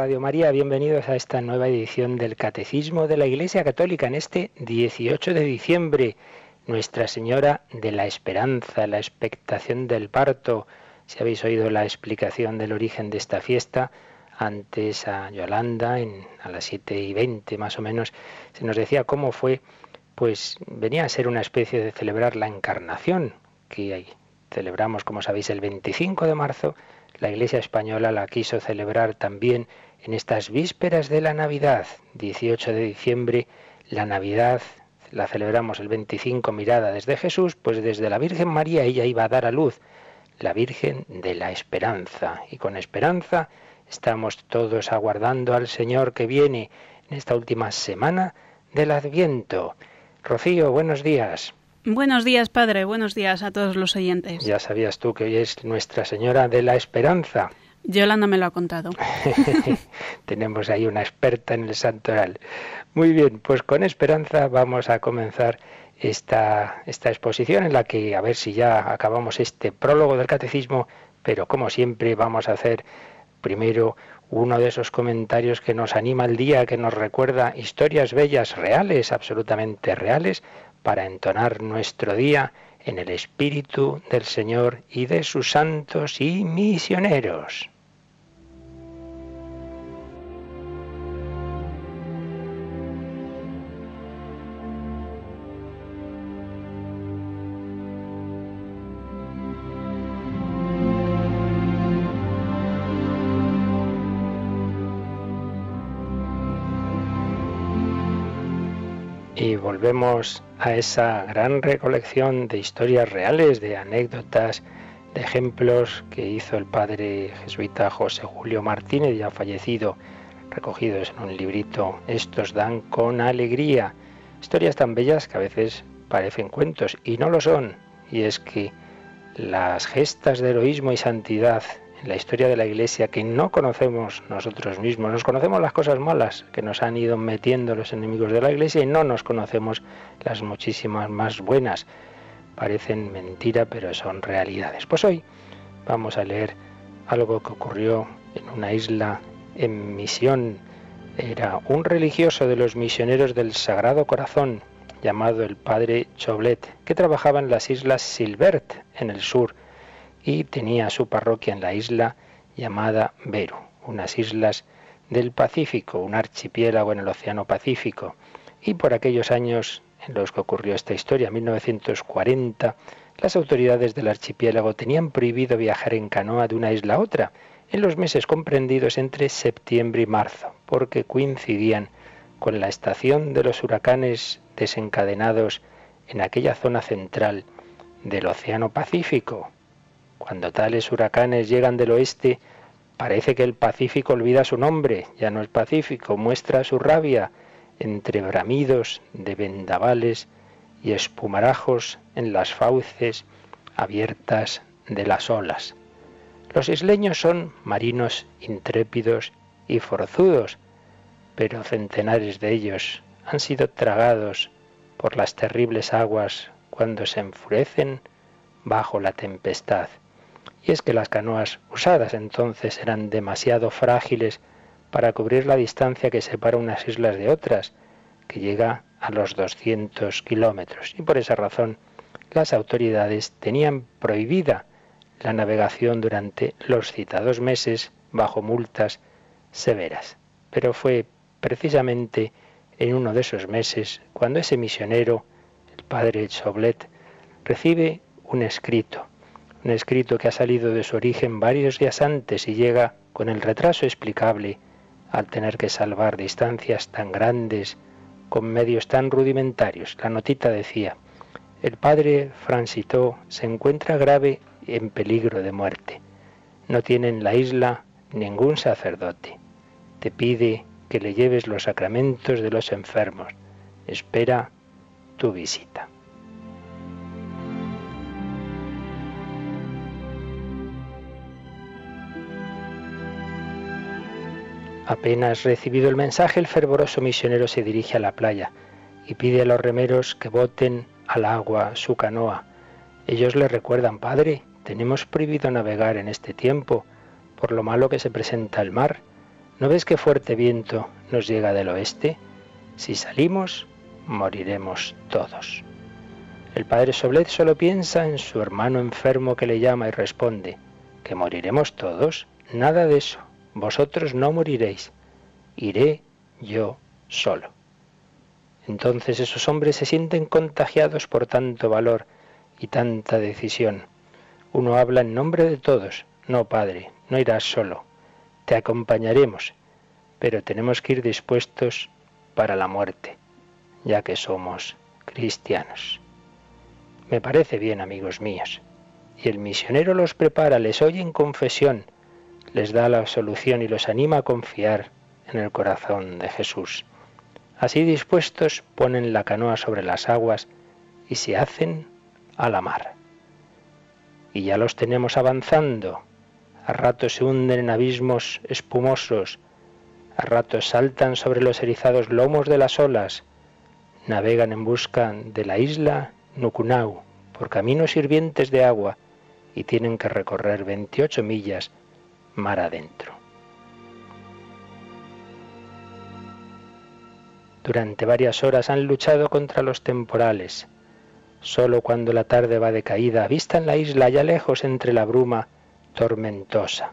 Radio María, bienvenidos a esta nueva edición del Catecismo de la Iglesia Católica en este 18 de diciembre. Nuestra Señora de la Esperanza, la expectación del parto. Si habéis oído la explicación del origen de esta fiesta, antes a Yolanda, en, a las 7 y 20 más o menos, se nos decía cómo fue, pues venía a ser una especie de celebrar la encarnación, que celebramos, como sabéis, el 25 de marzo, la Iglesia española la quiso celebrar también en estas vísperas de la Navidad, 18 de diciembre, la Navidad la celebramos el 25 mirada desde Jesús, pues desde la Virgen María ella iba a dar a luz, la Virgen de la Esperanza. Y con esperanza estamos todos aguardando al Señor que viene en esta última semana del Adviento. Rocío, buenos días. Buenos días, Padre. Buenos días a todos los oyentes. Ya sabías tú que hoy es Nuestra Señora de la Esperanza. Yolanda me lo ha contado. Tenemos ahí una experta en el santoral. Muy bien, pues con esperanza vamos a comenzar esta, esta exposición en la que a ver si ya acabamos este prólogo del catecismo, pero como siempre vamos a hacer primero uno de esos comentarios que nos anima el día, que nos recuerda historias bellas, reales, absolutamente reales, para entonar nuestro día en el Espíritu del Señor y de sus santos y misioneros. Volvemos a esa gran recolección de historias reales, de anécdotas, de ejemplos que hizo el padre jesuita José Julio Martínez, ya fallecido, recogidos en un librito. Estos dan con alegría. Historias tan bellas que a veces parecen cuentos y no lo son. Y es que las gestas de heroísmo y santidad la historia de la Iglesia que no conocemos nosotros mismos. Nos conocemos las cosas malas que nos han ido metiendo los enemigos de la Iglesia y no nos conocemos las muchísimas más buenas. Parecen mentira, pero son realidades. Pues hoy vamos a leer algo que ocurrió en una isla en misión. Era un religioso de los misioneros del Sagrado Corazón, llamado el padre Choblet, que trabajaba en las islas Silbert, en el sur y tenía su parroquia en la isla llamada Beru, unas islas del Pacífico, un archipiélago en el Océano Pacífico. Y por aquellos años en los que ocurrió esta historia, 1940, las autoridades del archipiélago tenían prohibido viajar en canoa de una isla a otra en los meses comprendidos entre septiembre y marzo, porque coincidían con la estación de los huracanes desencadenados en aquella zona central del Océano Pacífico, cuando tales huracanes llegan del oeste, parece que el Pacífico olvida su nombre, ya no es Pacífico, muestra su rabia entre bramidos de vendavales y espumarajos en las fauces abiertas de las olas. Los isleños son marinos intrépidos y forzudos, pero centenares de ellos han sido tragados por las terribles aguas cuando se enfurecen bajo la tempestad. Y es que las canoas usadas entonces eran demasiado frágiles para cubrir la distancia que separa unas islas de otras, que llega a los 200 kilómetros. Y por esa razón las autoridades tenían prohibida la navegación durante los citados meses bajo multas severas. Pero fue precisamente en uno de esos meses cuando ese misionero, el padre Choblet, recibe un escrito un escrito que ha salido de su origen varios días antes y llega con el retraso explicable al tener que salvar distancias tan grandes con medios tan rudimentarios. La notita decía, el padre Francito se encuentra grave en peligro de muerte. No tiene en la isla ningún sacerdote. Te pide que le lleves los sacramentos de los enfermos. Espera tu visita. Apenas recibido el mensaje, el fervoroso misionero se dirige a la playa y pide a los remeros que boten al agua su canoa. Ellos le recuerdan, Padre, tenemos prohibido navegar en este tiempo por lo malo que se presenta el mar. ¿No ves qué fuerte viento nos llega del oeste? Si salimos, moriremos todos. El padre Soblet solo piensa en su hermano enfermo que le llama y responde, ¿que moriremos todos? Nada de eso. Vosotros no moriréis. Iré yo solo. Entonces esos hombres se sienten contagiados por tanto valor y tanta decisión. Uno habla en nombre de todos. No, Padre, no irás solo. Te acompañaremos, pero tenemos que ir dispuestos para la muerte, ya que somos cristianos. Me parece bien, amigos míos. Y el misionero los prepara, les oye en confesión, les da la solución y los anima a confiar en el corazón de Jesús. Así dispuestos ponen la canoa sobre las aguas y se hacen a la mar. Y ya los tenemos avanzando. A ratos se hunden en abismos espumosos, a ratos saltan sobre los erizados lomos de las olas, navegan en busca de la isla Nukunau por caminos hirvientes de agua y tienen que recorrer 28 millas mar adentro. Durante varias horas han luchado contra los temporales. Solo cuando la tarde va de caída avistan la isla ya lejos entre la bruma tormentosa.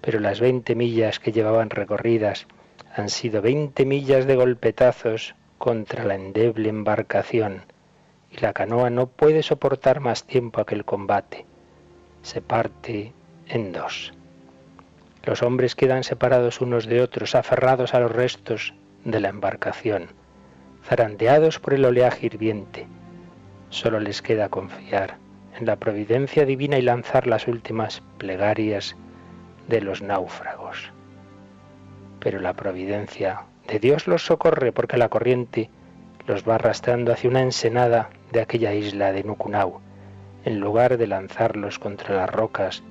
Pero las veinte millas que llevaban recorridas han sido veinte millas de golpetazos contra la endeble embarcación, y la canoa no puede soportar más tiempo aquel combate. Se parte en dos. Los hombres quedan separados unos de otros, aferrados a los restos de la embarcación, zarandeados por el oleaje hirviente. Solo les queda confiar en la providencia divina y lanzar las últimas plegarias de los náufragos. Pero la providencia de Dios los socorre porque la corriente los va arrastrando hacia una ensenada de aquella isla de Nukunau, en lugar de lanzarlos contra las rocas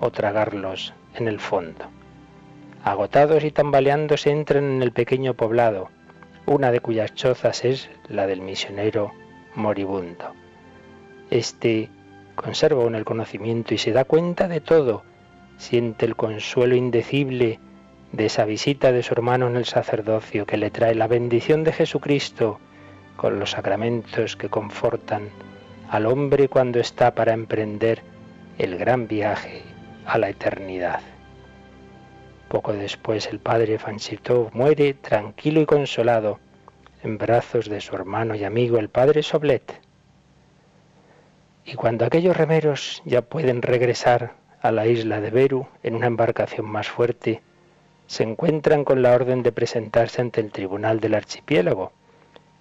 o tragarlos en el fondo. Agotados y tambaleándose entran en el pequeño poblado, una de cuyas chozas es la del misionero moribundo. Este conserva aún el conocimiento y se da cuenta de todo, siente el consuelo indecible de esa visita de su hermano en el sacerdocio que le trae la bendición de Jesucristo con los sacramentos que confortan al hombre cuando está para emprender el gran viaje a la eternidad. Poco después el padre Fanchito muere tranquilo y consolado en brazos de su hermano y amigo el padre Soblet. Y cuando aquellos remeros ya pueden regresar a la isla de Beru en una embarcación más fuerte, se encuentran con la orden de presentarse ante el tribunal del archipiélago,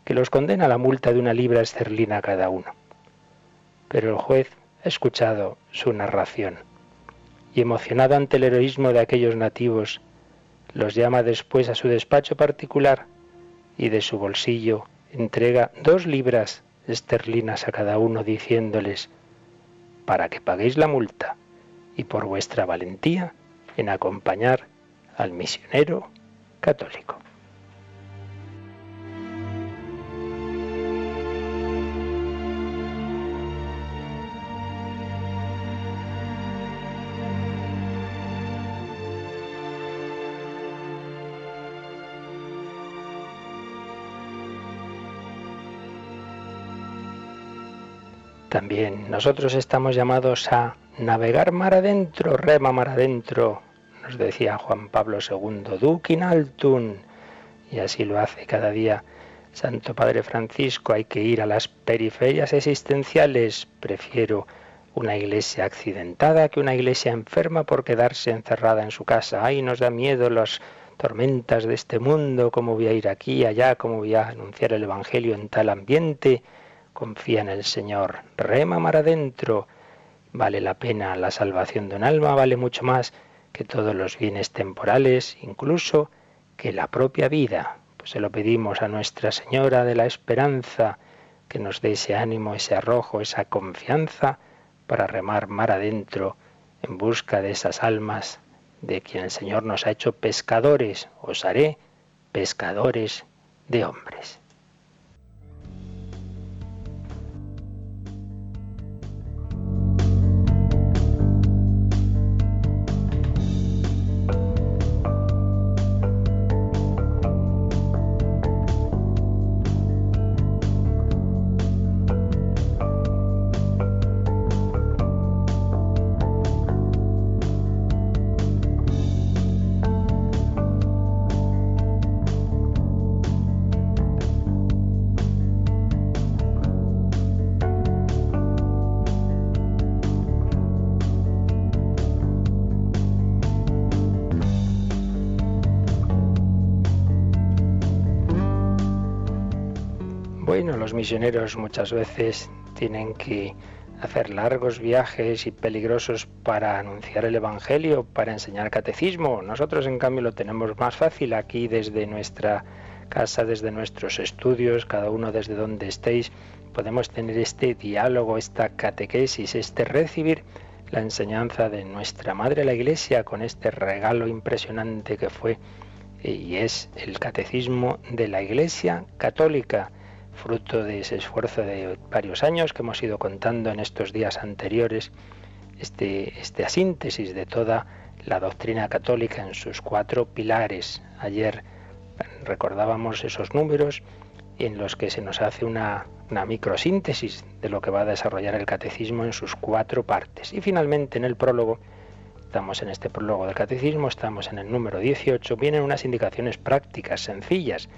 que los condena a la multa de una libra esterlina cada uno. Pero el juez ha escuchado su narración y emocionado ante el heroísmo de aquellos nativos, los llama después a su despacho particular y de su bolsillo entrega dos libras esterlinas a cada uno diciéndoles, para que paguéis la multa y por vuestra valentía en acompañar al misionero católico. También. Nosotros estamos llamados a navegar mar adentro, rema mar adentro, nos decía Juan Pablo II, Dukin Altun, y así lo hace cada día Santo Padre Francisco, hay que ir a las periferias existenciales, prefiero una iglesia accidentada que una iglesia enferma por quedarse encerrada en su casa. Ay, nos da miedo las tormentas de este mundo, cómo voy a ir aquí, allá, cómo voy a anunciar el Evangelio en tal ambiente confía en el Señor, rema mar adentro. Vale la pena la salvación de un alma, vale mucho más que todos los bienes temporales, incluso que la propia vida. Pues se lo pedimos a Nuestra Señora de la Esperanza, que nos dé ese ánimo, ese arrojo, esa confianza para remar mar adentro en busca de esas almas de quien el Señor nos ha hecho pescadores. Os haré pescadores de hombres. Los misioneros muchas veces tienen que hacer largos viajes y peligrosos para anunciar el Evangelio, para enseñar catecismo. Nosotros, en cambio, lo tenemos más fácil aquí desde nuestra casa, desde nuestros estudios, cada uno desde donde estéis, podemos tener este diálogo, esta catequesis, este recibir la enseñanza de nuestra Madre la Iglesia con este regalo impresionante que fue y es el catecismo de la Iglesia católica fruto de ese esfuerzo de varios años que hemos ido contando en estos días anteriores, este, esta síntesis de toda la doctrina católica en sus cuatro pilares. Ayer recordábamos esos números en los que se nos hace una, una microsíntesis de lo que va a desarrollar el catecismo en sus cuatro partes. Y finalmente en el prólogo, estamos en este prólogo del catecismo, estamos en el número 18, vienen unas indicaciones prácticas, sencillas.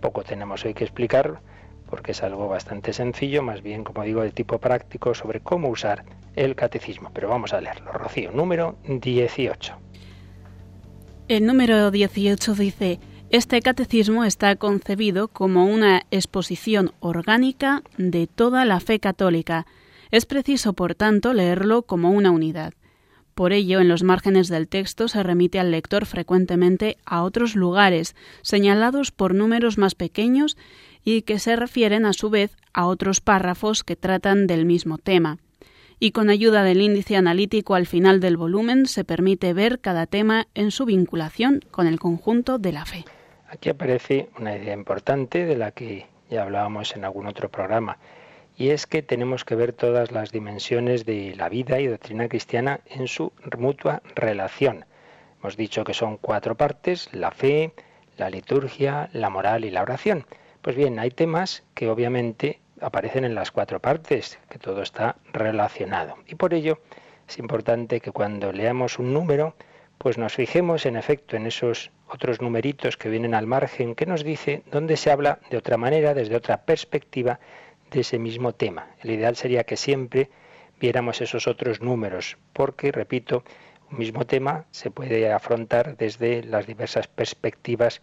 Poco tenemos hoy que explicar, porque es algo bastante sencillo, más bien, como digo, de tipo práctico sobre cómo usar el catecismo. Pero vamos a leerlo. Rocío, número 18. El número 18 dice, este catecismo está concebido como una exposición orgánica de toda la fe católica. Es preciso, por tanto, leerlo como una unidad. Por ello, en los márgenes del texto se remite al lector frecuentemente a otros lugares, señalados por números más pequeños y que se refieren a su vez a otros párrafos que tratan del mismo tema. Y con ayuda del índice analítico al final del volumen se permite ver cada tema en su vinculación con el conjunto de la fe. Aquí aparece una idea importante de la que ya hablábamos en algún otro programa, y es que tenemos que ver todas las dimensiones de la vida y doctrina cristiana en su mutua relación. Hemos dicho que son cuatro partes, la fe, la liturgia, la moral y la oración. Pues bien, hay temas que obviamente aparecen en las cuatro partes, que todo está relacionado. Y por ello es importante que cuando leamos un número, pues nos fijemos en efecto en esos otros numeritos que vienen al margen, que nos dice dónde se habla de otra manera, desde otra perspectiva de ese mismo tema. El ideal sería que siempre viéramos esos otros números, porque, repito, un mismo tema se puede afrontar desde las diversas perspectivas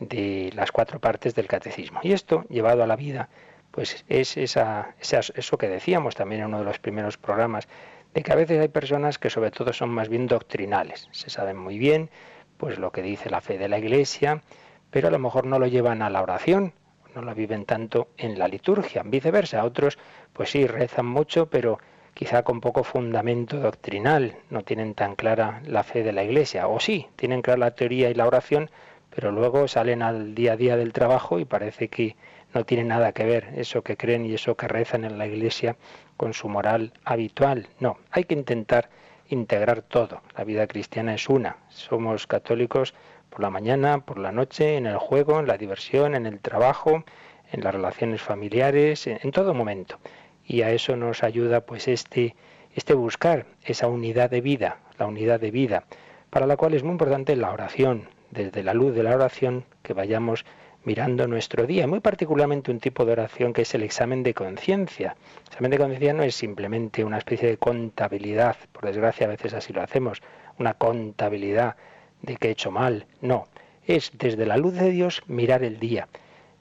de las cuatro partes del catecismo. Y esto, llevado a la vida, pues es esa, eso que decíamos también en uno de los primeros programas, de que a veces hay personas que sobre todo son más bien doctrinales, se saben muy bien pues lo que dice la fe de la Iglesia, pero a lo mejor no lo llevan a la oración, no lo viven tanto en la liturgia, viceversa, otros pues sí rezan mucho, pero quizá con poco fundamento doctrinal, no tienen tan clara la fe de la Iglesia, o sí, tienen clara la teoría y la oración, pero luego salen al día a día del trabajo y parece que no tiene nada que ver eso que creen y eso que rezan en la iglesia con su moral habitual. No, hay que intentar integrar todo. La vida cristiana es una. Somos católicos por la mañana, por la noche, en el juego, en la diversión, en el trabajo, en las relaciones familiares, en, todo momento. Y a eso nos ayuda pues este este buscar esa unidad de vida, la unidad de vida, para la cual es muy importante la oración, desde la luz de la oración que vayamos mirando nuestro día, muy particularmente un tipo de oración que es el examen de conciencia. El examen de conciencia no es simplemente una especie de contabilidad, por desgracia a veces así lo hacemos, una contabilidad de que he hecho mal, no, es desde la luz de Dios mirar el día,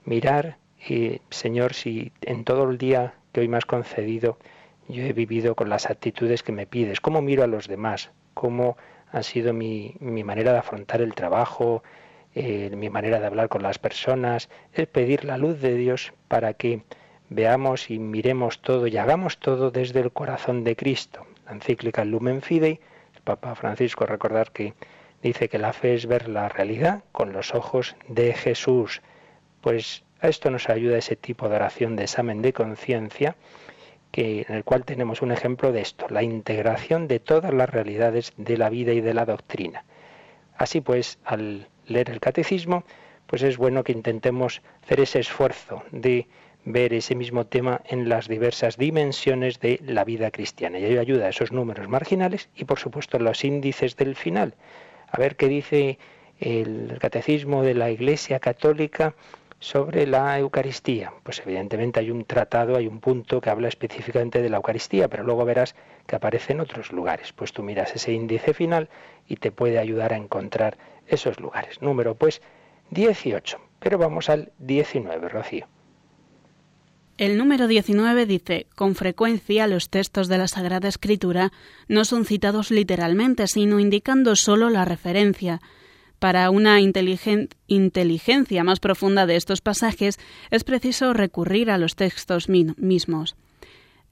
mirar, eh, Señor, si en todo el día que hoy me has concedido yo he vivido con las actitudes que me pides, cómo miro a los demás, cómo ha sido mi, mi manera de afrontar el trabajo, eh, mi manera de hablar con las personas, es pedir la luz de Dios para que veamos y miremos todo y hagamos todo desde el corazón de Cristo. La encíclica Lumen Fidei, el Papa Francisco recordar que dice que la fe es ver la realidad con los ojos de Jesús. Pues a esto nos ayuda ese tipo de oración de examen de conciencia, que, en el cual tenemos un ejemplo de esto, la integración de todas las realidades de la vida y de la doctrina. Así pues, al leer el catecismo, pues es bueno que intentemos hacer ese esfuerzo de ver ese mismo tema en las diversas dimensiones de la vida cristiana. Y ahí ayuda a esos números marginales y, por supuesto, los índices del final. A ver qué dice el catecismo de la Iglesia Católica sobre la Eucaristía. Pues evidentemente hay un tratado, hay un punto que habla específicamente de la Eucaristía, pero luego verás que aparece en otros lugares. Pues tú miras ese índice final y te puede ayudar a encontrar esos lugares. Número pues 18. Pero vamos al 19, Rocío. El número 19 dice, con frecuencia los textos de la Sagrada Escritura no son citados literalmente, sino indicando solo la referencia. Para una inteligencia más profunda de estos pasajes es preciso recurrir a los textos mismos.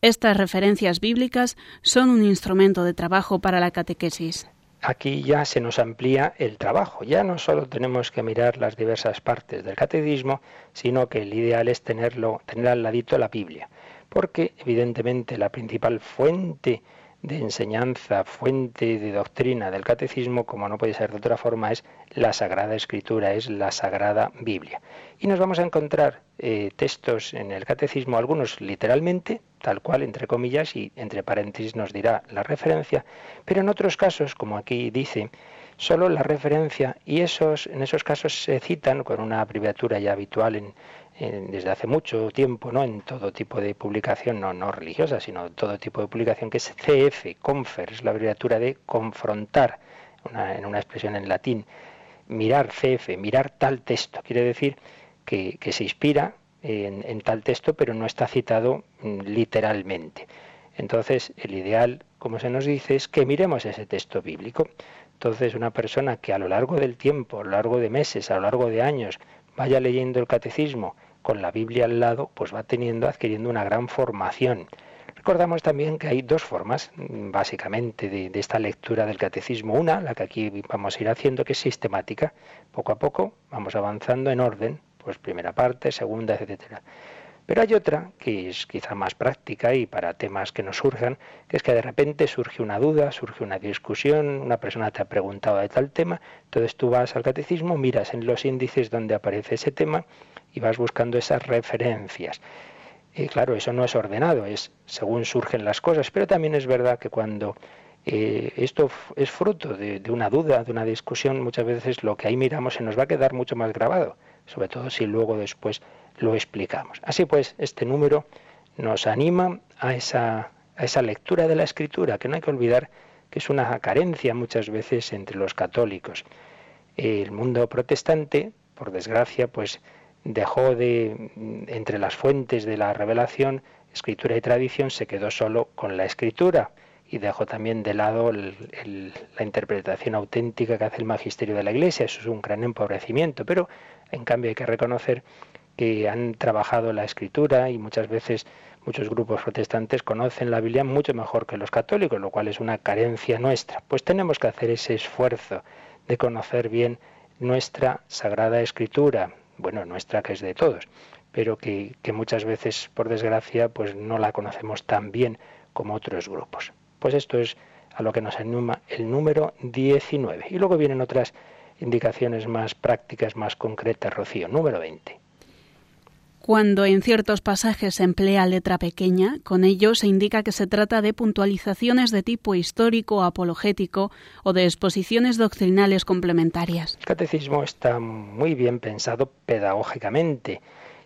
Estas referencias bíblicas son un instrumento de trabajo para la catequesis aquí ya se nos amplía el trabajo. Ya no solo tenemos que mirar las diversas partes del catecismo, sino que el ideal es tenerlo, tener al ladito la Biblia. Porque evidentemente la principal fuente de enseñanza, fuente de doctrina del catecismo, como no puede ser de otra forma, es la Sagrada Escritura, es la Sagrada Biblia. Y nos vamos a encontrar eh, textos en el catecismo, algunos literalmente, tal cual, entre comillas, y entre paréntesis nos dirá la referencia, pero en otros casos, como aquí dice, solo la referencia, y esos, en esos casos se citan con una abreviatura ya habitual desde hace mucho tiempo, ¿no? En todo tipo de publicación, no, no religiosa, sino todo tipo de publicación, que es CF, confer, es la abreviatura de confrontar, en una expresión en latín. Mirar CF, mirar tal texto, quiere decir que, se inspira en, en, tal texto, pero no está citado mm, literalmente. Entonces, el ideal, como se nos dice, es que miremos ese texto bíblico. Entonces, una persona que a lo largo del tiempo, a lo largo de meses, a lo largo de años, vaya leyendo el catecismo con la Biblia al lado, pues va teniendo, adquiriendo una gran formación. Recordamos también que hay dos formas, básicamente, de, de, esta lectura del catecismo. Una, la que aquí vamos a ir haciendo, que es sistemática. Poco a poco vamos avanzando en orden, pues primera parte, segunda, etcétera. Pero hay otra que es quizá más práctica y para temas que nos surjan, que es que de repente surge una duda, surge una discusión, una persona te ha preguntado de tal tema, entonces tú vas al catecismo, miras en los índices donde aparece ese tema y vas buscando esas referencias. Y claro, eso no es ordenado, es según surgen las cosas, pero también es verdad que cuando eh, esto es fruto de, de, una duda, de una discusión, muchas veces lo que ahí miramos se nos va a quedar mucho más grabado, sobre todo si luego después lo explicamos. Así pues, este número nos anima a esa, a esa lectura de la escritura, que no hay que olvidar que es una carencia muchas veces entre los católicos. El mundo protestante, por desgracia, pues dejó de, entre las fuentes de la revelación, escritura y tradición, se quedó solo con la escritura y dejó también de lado la interpretación auténtica que hace el magisterio de la Iglesia. Eso es un gran empobrecimiento, pero en cambio hay que reconocer que han trabajado la escritura y muchas veces muchos grupos protestantes conocen la Biblia mucho mejor que los católicos, lo cual es una carencia nuestra. Pues tenemos que hacer ese esfuerzo de conocer bien nuestra sagrada escritura, bueno, nuestra que es de todos, pero que, muchas veces, por desgracia, pues no la conocemos tan bien como otros grupos. Pues esto es a lo que nos anima el número 19. Y luego vienen otras indicaciones más prácticas, más concretas, Rocío. Número 20. Cuando en ciertos pasajes se emplea letra pequeña, con ello se indica que se trata de puntualizaciones de tipo histórico apologético o de exposiciones doctrinales complementarias. El catecismo está muy bien pensado pedagógicamente.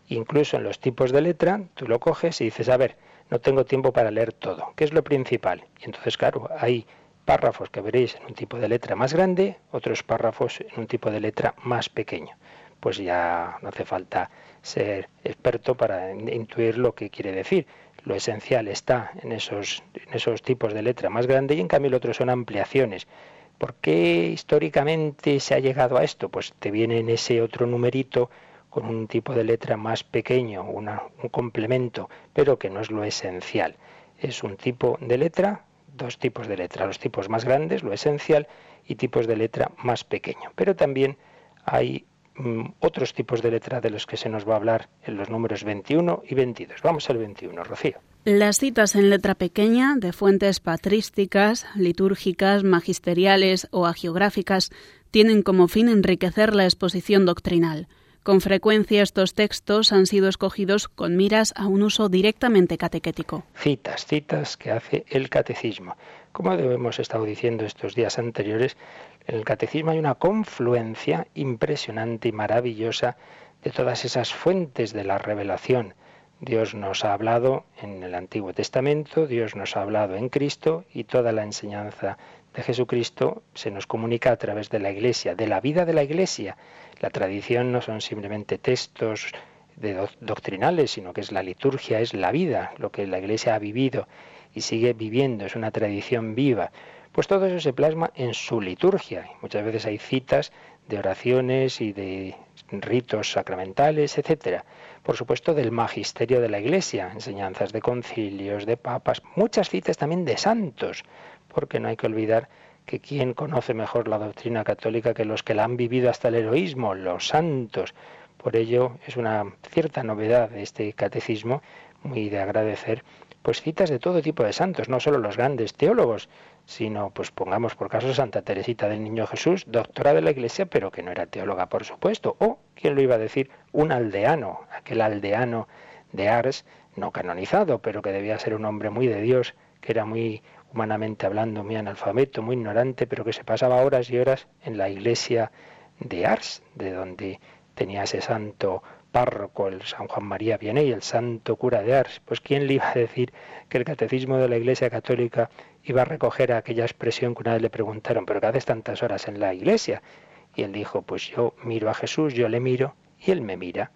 Incluso en los tipos de letra, tú lo coges y dices, a ver, no tengo tiempo para leer todo. ¿Qué es lo principal? Y entonces, claro, hay párrafos que veréis en un tipo de letra más grande, otros párrafos en un tipo de letra más pequeño. Pues ya no hace falta ser experto para intuir lo que quiere decir. Lo esencial está en esos, en esos tipos de letra más grande y en cambio el otro son ampliaciones. ¿Por qué históricamente se ha llegado a esto? Pues te viene en ese otro numerito con un tipo de letra más pequeño, un complemento, pero que no es lo esencial. Es un tipo de letra dos tipos de letra, los tipos más grandes, lo esencial, y tipos de letra más pequeño. Pero también hay otros tipos de letra de los que se nos va a hablar en los números 21 y 22. Vamos al 21, Rocío. Las citas en letra pequeña de fuentes patrísticas, litúrgicas, magisteriales o agiográficas tienen como fin enriquecer la exposición doctrinal. Con frecuencia estos textos han sido escogidos con miras a un uso directamente catequético. Citas, citas que hace el catecismo. Como hemos estado diciendo estos días anteriores, en el catecismo hay una confluencia impresionante y maravillosa de todas esas fuentes de la revelación. Dios nos ha hablado en el Antiguo Testamento, Dios nos ha hablado en Cristo y toda la enseñanza de Jesucristo se nos comunica a través de la Iglesia, de la vida de la Iglesia. La tradición no son simplemente textos de doctrinales, sino que es la liturgia, es la vida, lo que la Iglesia ha vivido y sigue viviendo, es una tradición viva. Pues todo eso se plasma en su liturgia. Muchas veces hay citas de oraciones y de ritos sacramentales, etcétera. Por supuesto, del magisterio de la Iglesia, enseñanzas de concilios, de papas, muchas citas también de santos porque no hay que olvidar que quién conoce mejor la doctrina católica que los que la han vivido hasta el heroísmo, los santos. Por ello es una cierta novedad este catecismo, muy de agradecer, pues citas de todo tipo de santos, no solo los grandes teólogos, sino, pues pongamos por caso Santa Teresita del Niño Jesús, doctora de la Iglesia, pero que no era teóloga, por supuesto, o, ¿quién lo iba a decir? Un aldeano, aquel aldeano de Ars, no canonizado, pero que debía ser un hombre muy de Dios, que era muy humanamente hablando, muy analfabeto, muy ignorante, pero que se pasaba horas y horas en la iglesia de Ars, de donde tenía ese santo párroco, el San Juan María Vianney, el santo cura de Ars. Pues ¿quién le iba a decir que el catecismo de la Iglesia Católica iba a recoger aquella expresión que una vez le preguntaron, pero que haces tantas horas en la iglesia? Y él dijo, pues yo miro a Jesús, yo le miro y él me mira.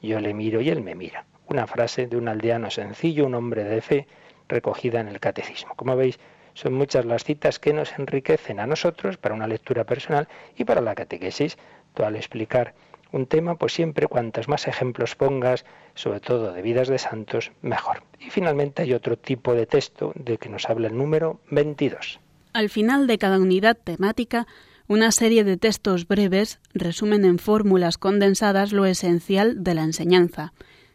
Yo le miro y él me mira. Una frase de un aldeano sencillo, un hombre de fe, recogida en el catecismo. Como veis, son muchas las citas que nos enriquecen a nosotros para una lectura personal y para la catequesis. Tú al explicar un tema, pues siempre cuantos más ejemplos pongas, sobre todo de vidas de santos, mejor. Y finalmente hay otro tipo de texto de que nos habla el número 22. Al final de cada unidad temática, una serie de textos breves resumen en fórmulas condensadas lo esencial de la enseñanza.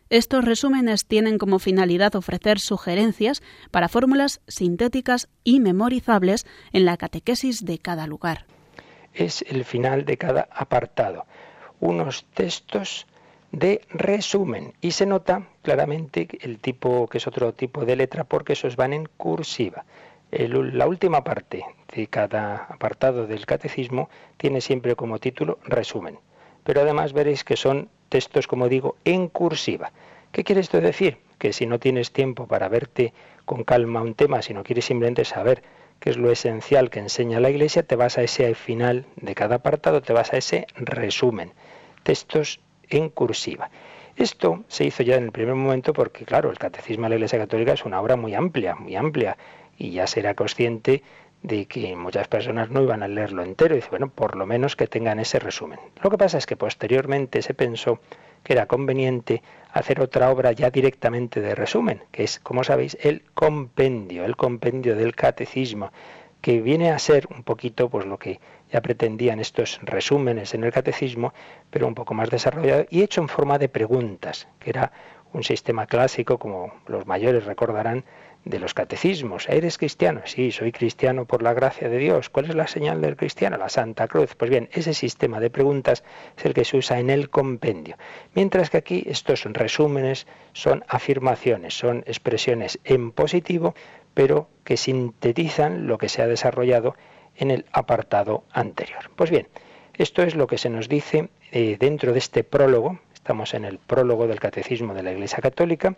Estos resúmenes tienen como finalidad ofrecer sugerencias para fórmulas sintéticas y memorizables en la catequesis de cada lugar. Es el final de cada apartado. Unos textos de resumen y se nota claramente el tipo que es otro tipo de letra porque esos van en cursiva. la última parte de cada apartado del catecismo tiene siempre como título resumen, pero además veréis que son textos, como digo, en cursiva. ¿Qué quiere esto decir? Que si no tienes tiempo para verte con calma un tema, si no quieres simplemente saber qué es lo esencial que enseña la Iglesia, te vas a ese final de cada apartado, te vas a ese resumen, textos en cursiva. Esto se hizo ya en el primer momento porque, claro, el Catecismo de la Iglesia Católica es una obra muy amplia, muy amplia, y ya será consciente de que muchas personas no iban a leerlo entero. Y dice, bueno, por lo menos que tengan ese resumen. Lo que pasa es que posteriormente se pensó que era conveniente hacer otra obra ya directamente de resumen, que es, como sabéis, el compendio, el compendio del catecismo, que viene a ser un poquito pues lo que ya pretendían estos resúmenes en el catecismo, pero un poco más desarrollado y hecho en forma de preguntas, que era un sistema clásico, como los mayores recordarán, de los catecismos. ¿Eres cristiano? Sí, soy cristiano por la gracia de Dios. ¿Cuál es la señal del cristiano? La Santa Cruz. Pues bien, ese sistema de preguntas es el que se usa en el compendio. Mientras que aquí estos resúmenes son afirmaciones, son expresiones en positivo, pero que sintetizan lo que se ha desarrollado en el apartado anterior. Pues bien, esto es lo que se nos dice eh, dentro de este prólogo. Estamos en el prólogo del Catecismo de la Iglesia Católica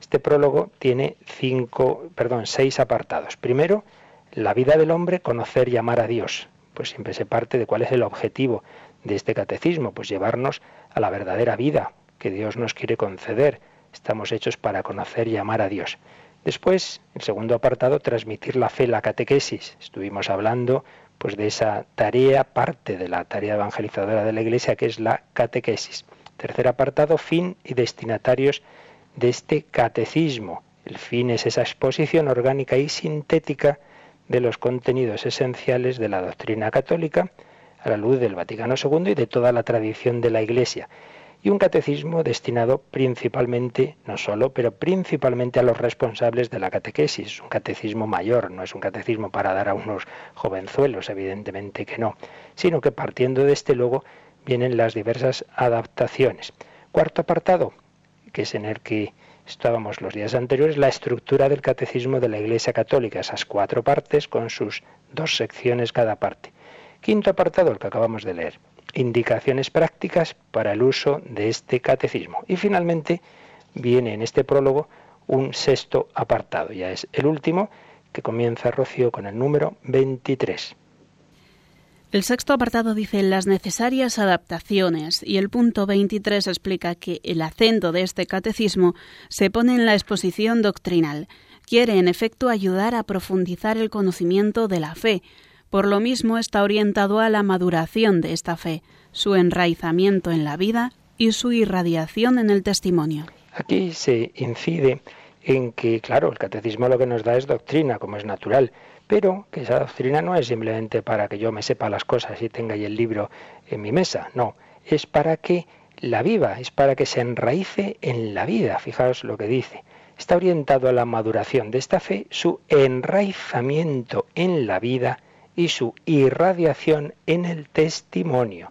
este prólogo tiene cinco, perdón, seis apartados. Primero, la vida del hombre, conocer y amar a Dios. Pues siempre se parte de cuál es el objetivo de este catecismo, pues llevarnos a la verdadera vida que Dios nos quiere conceder. Estamos hechos para conocer y amar a Dios. Después, el segundo apartado, transmitir la fe, la catequesis. Estuvimos hablando pues de esa tarea, parte de la tarea evangelizadora de la Iglesia, que es la catequesis. Tercer apartado, fin y destinatarios de este catecismo. El fin es esa exposición orgánica y sintética de los contenidos esenciales de la doctrina católica a la luz del Vaticano II y de toda la tradición de la Iglesia y un catecismo destinado principalmente, no solo, pero principalmente a los responsables de la catequesis. Un catecismo mayor, no es un catecismo para dar a unos jovenzuelos, evidentemente que no, sino que partiendo de este luego vienen las diversas adaptaciones. Cuarto apartado, que es en el que estábamos los días anteriores, la estructura del catecismo de la Iglesia Católica, esas cuatro partes con sus dos secciones cada parte. Quinto apartado, el que acabamos de leer, indicaciones prácticas para el uso de este catecismo. Y finalmente viene en este prólogo un sexto apartado, ya es el último, que comienza Rocío con el número 23. El sexto apartado dice las necesarias adaptaciones y el punto 23 explica que el acento de este catecismo se pone en la exposición doctrinal. Quiere, en efecto, ayudar a profundizar el conocimiento de la fe, por lo mismo está orientado a la maduración de esta fe, su enraizamiento en la vida y su irradiación en el testimonio. Aquí se incide en que, claro, el catecismo lo que nos da es doctrina, como es natural, pero que esa doctrina no es simplemente para que yo me sepa las cosas y tenga ahí el libro en mi mesa, no, es para que la viva, es para que se enraice en la vida. Fijaos lo que dice. Está orientado a la maduración de esta fe, su enraizamiento en la vida y su irradiación en el testimonio.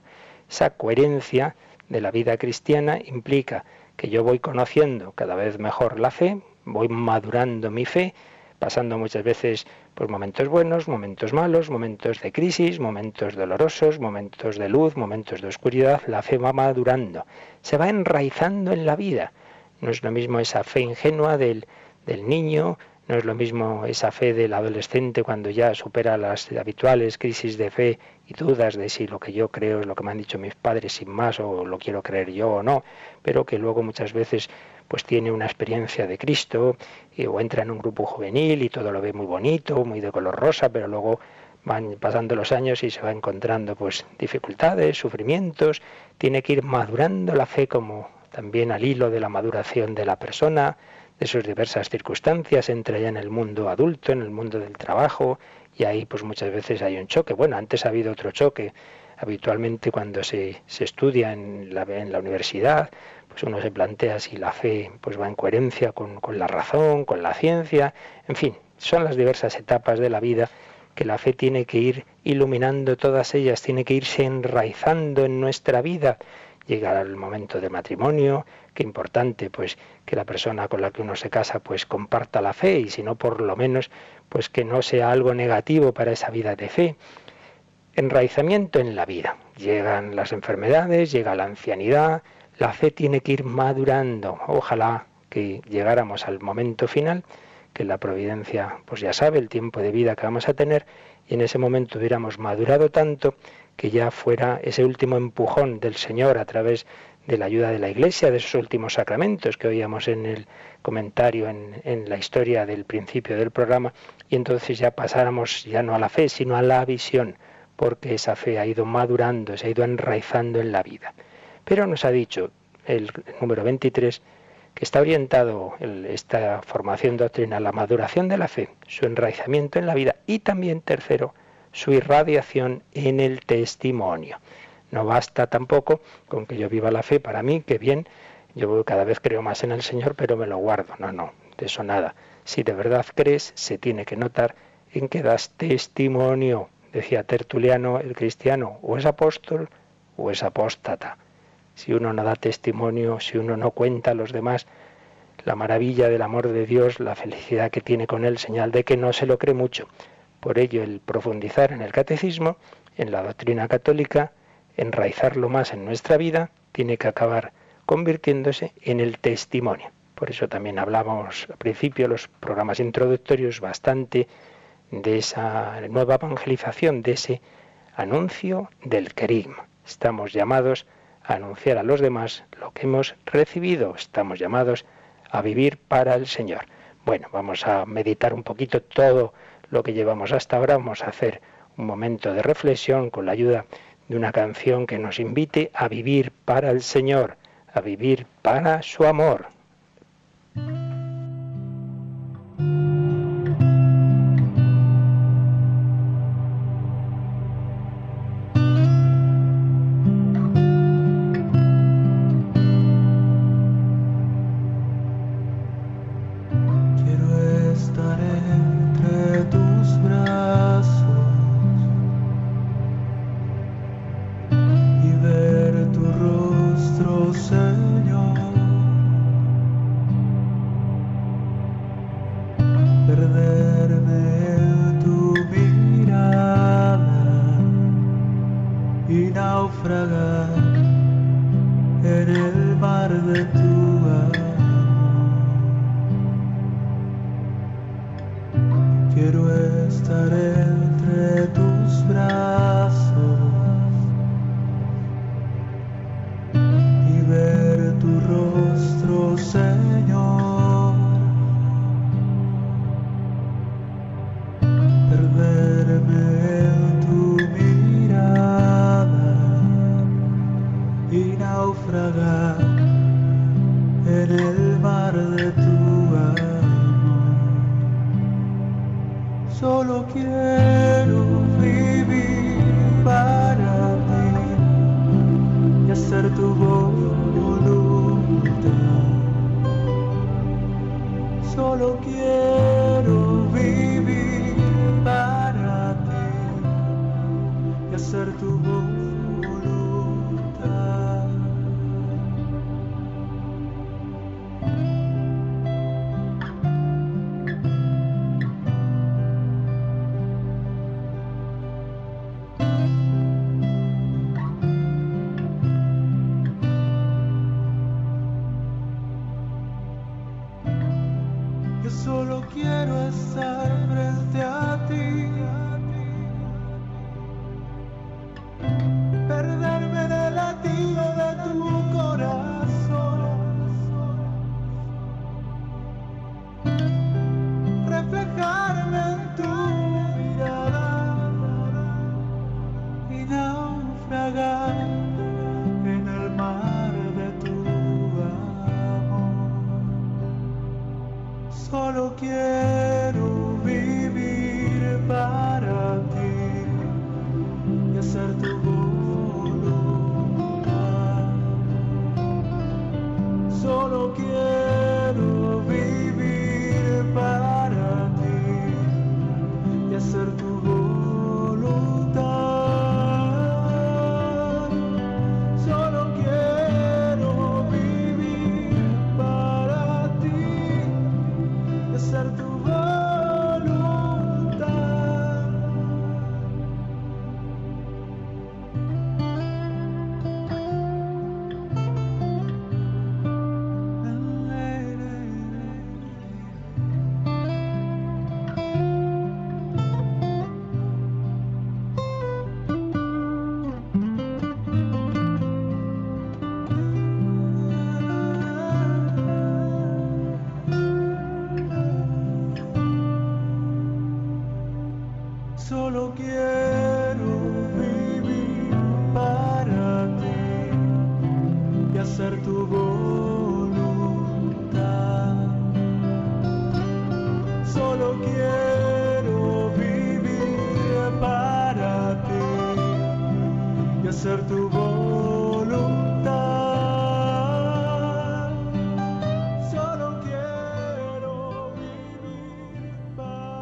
Esa coherencia de la vida cristiana implica que yo voy conociendo cada vez mejor la fe, voy madurando mi fe, pasando muchas veces por momentos buenos, momentos malos, momentos de crisis, momentos dolorosos, momentos de luz, momentos de oscuridad, la fe va madurando, se va enraizando en la vida. No es lo mismo esa fe ingenua del, del niño, no es lo mismo esa fe del adolescente cuando ya supera las habituales crisis de fe y dudas de si lo que yo creo es lo que me han dicho mis padres sin más o lo quiero creer yo o no, pero que luego muchas veces pues tiene una experiencia de Cristo o entra en un grupo juvenil y todo lo ve muy bonito, muy de color rosa, pero luego van pasando los años y se va encontrando pues dificultades, sufrimientos, tiene que ir madurando la fe como también al hilo de la maduración de la persona, de sus diversas circunstancias, entra ya en el mundo adulto, en el mundo del trabajo, y ahí pues muchas veces hay un choque. Bueno, antes ha habido otro choque. Habitualmente cuando se, se estudia en la, en la universidad, pues uno se plantea si la fe pues va en coherencia con, con la razón, con la ciencia, en fin, son las diversas etapas de la vida que la fe tiene que ir iluminando todas ellas, tiene que irse enraizando en nuestra vida. Llega el momento de matrimonio, qué importante pues que la persona con la que uno se casa pues comparta la fe y si no por lo menos pues que no sea algo negativo para esa vida de fe. Enraizamiento en la vida. Llegan las enfermedades, llega la ancianidad, la fe tiene que ir madurando. Ojalá que llegáramos al momento final, que la providencia pues ya sabe el tiempo de vida que vamos a tener y en ese momento hubiéramos madurado tanto que ya fuera ese último empujón del Señor a través de la ayuda de la Iglesia, de esos últimos sacramentos que oíamos en el comentario, en, la historia del principio del programa, y entonces ya pasáramos ya no a la fe, sino a la visión, porque esa fe ha ido madurando, se ha ido enraizando en la vida. Pero nos ha dicho el número 23 que está orientado esta formación doctrinal a la maduración de la fe, su enraizamiento en la vida y también, tercero, su irradiación en el testimonio. No basta tampoco con que yo viva la fe para mí, que bien, yo cada vez creo más en el Señor, pero me lo guardo. No, no, de eso nada. Si de verdad crees, se tiene que notar en que das testimonio, decía Tertuliano el cristiano, o es apóstol o es apóstata. Si uno no da testimonio, si uno no cuenta a los demás la maravilla del amor de Dios, la felicidad que tiene con él, señal de que no se lo cree mucho. Por ello, el profundizar en el catecismo, en la doctrina católica, enraizarlo más en nuestra vida, tiene que acabar convirtiéndose en el testimonio. Por eso también hablamos al principio, los programas introductorios, bastante de esa nueva evangelización, de ese anuncio del querigma. Estamos llamados a anunciar a los demás lo que hemos recibido, estamos llamados a vivir para el Señor. Bueno, vamos a meditar un poquito todo lo que llevamos hasta ahora, vamos a hacer un momento de reflexión con la ayuda de una canción que nos invite a vivir para el Señor, a vivir para su amor.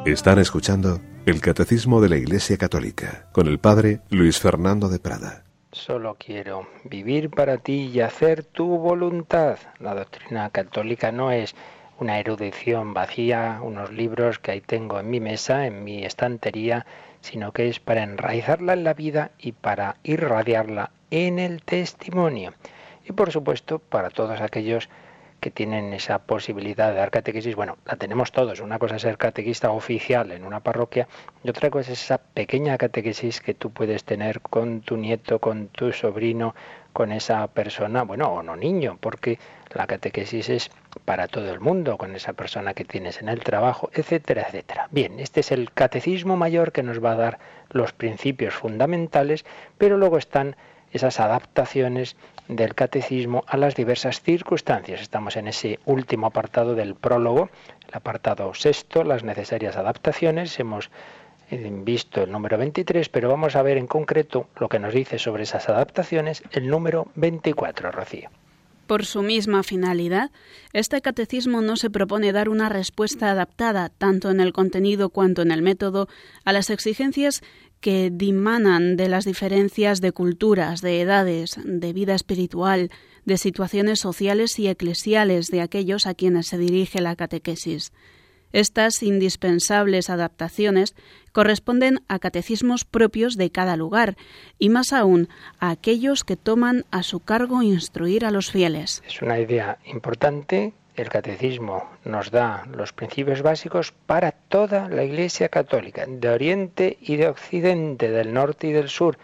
Están escuchando el Catecismo de la Iglesia Católica con el Padre Luis Fernando de Prada. Solo quiero vivir para ti y hacer tu voluntad. La doctrina católica no es una erudición vacía, unos libros que ahí tengo en mi mesa, en mi estantería, sino que es para enraizarla en la vida y para irradiarla en el testimonio. Y por supuesto, para todos aquellos que tienen esa posibilidad de dar catequesis, bueno, la tenemos todos. Una cosa es ser catequista oficial en una parroquia y otra cosa es esa pequeña catequesis que tú puedes tener con tu nieto, con tu sobrino, con esa persona, bueno, o no niño, porque la catequesis es para todo el mundo, con esa persona que tienes en el trabajo, etcétera, etcétera. Bien, este es el catecismo mayor que nos va a dar los principios fundamentales, pero luego están esas adaptaciones del catecismo a las diversas circunstancias. Estamos en ese último apartado del prólogo, el apartado sexto, las necesarias adaptaciones. Hemos eh, visto el número 23, pero vamos a ver en concreto lo que nos dice sobre esas adaptaciones el número 24, Rocío. Por su misma finalidad, este catecismo no se propone dar una respuesta adaptada, tanto en el contenido cuanto en el método, a las exigencias que dimanan de las diferencias de culturas, de edades, de vida espiritual, de situaciones sociales y eclesiales de aquellos a quienes se dirige la catequesis. Estas indispensables adaptaciones corresponden a catecismos propios de cada lugar y más aún a aquellos que toman a su cargo instruir a los fieles. Es una idea importante. El catecismo nos da los principios básicos para toda la Iglesia católica, de Oriente y de Occidente, del norte y del sur,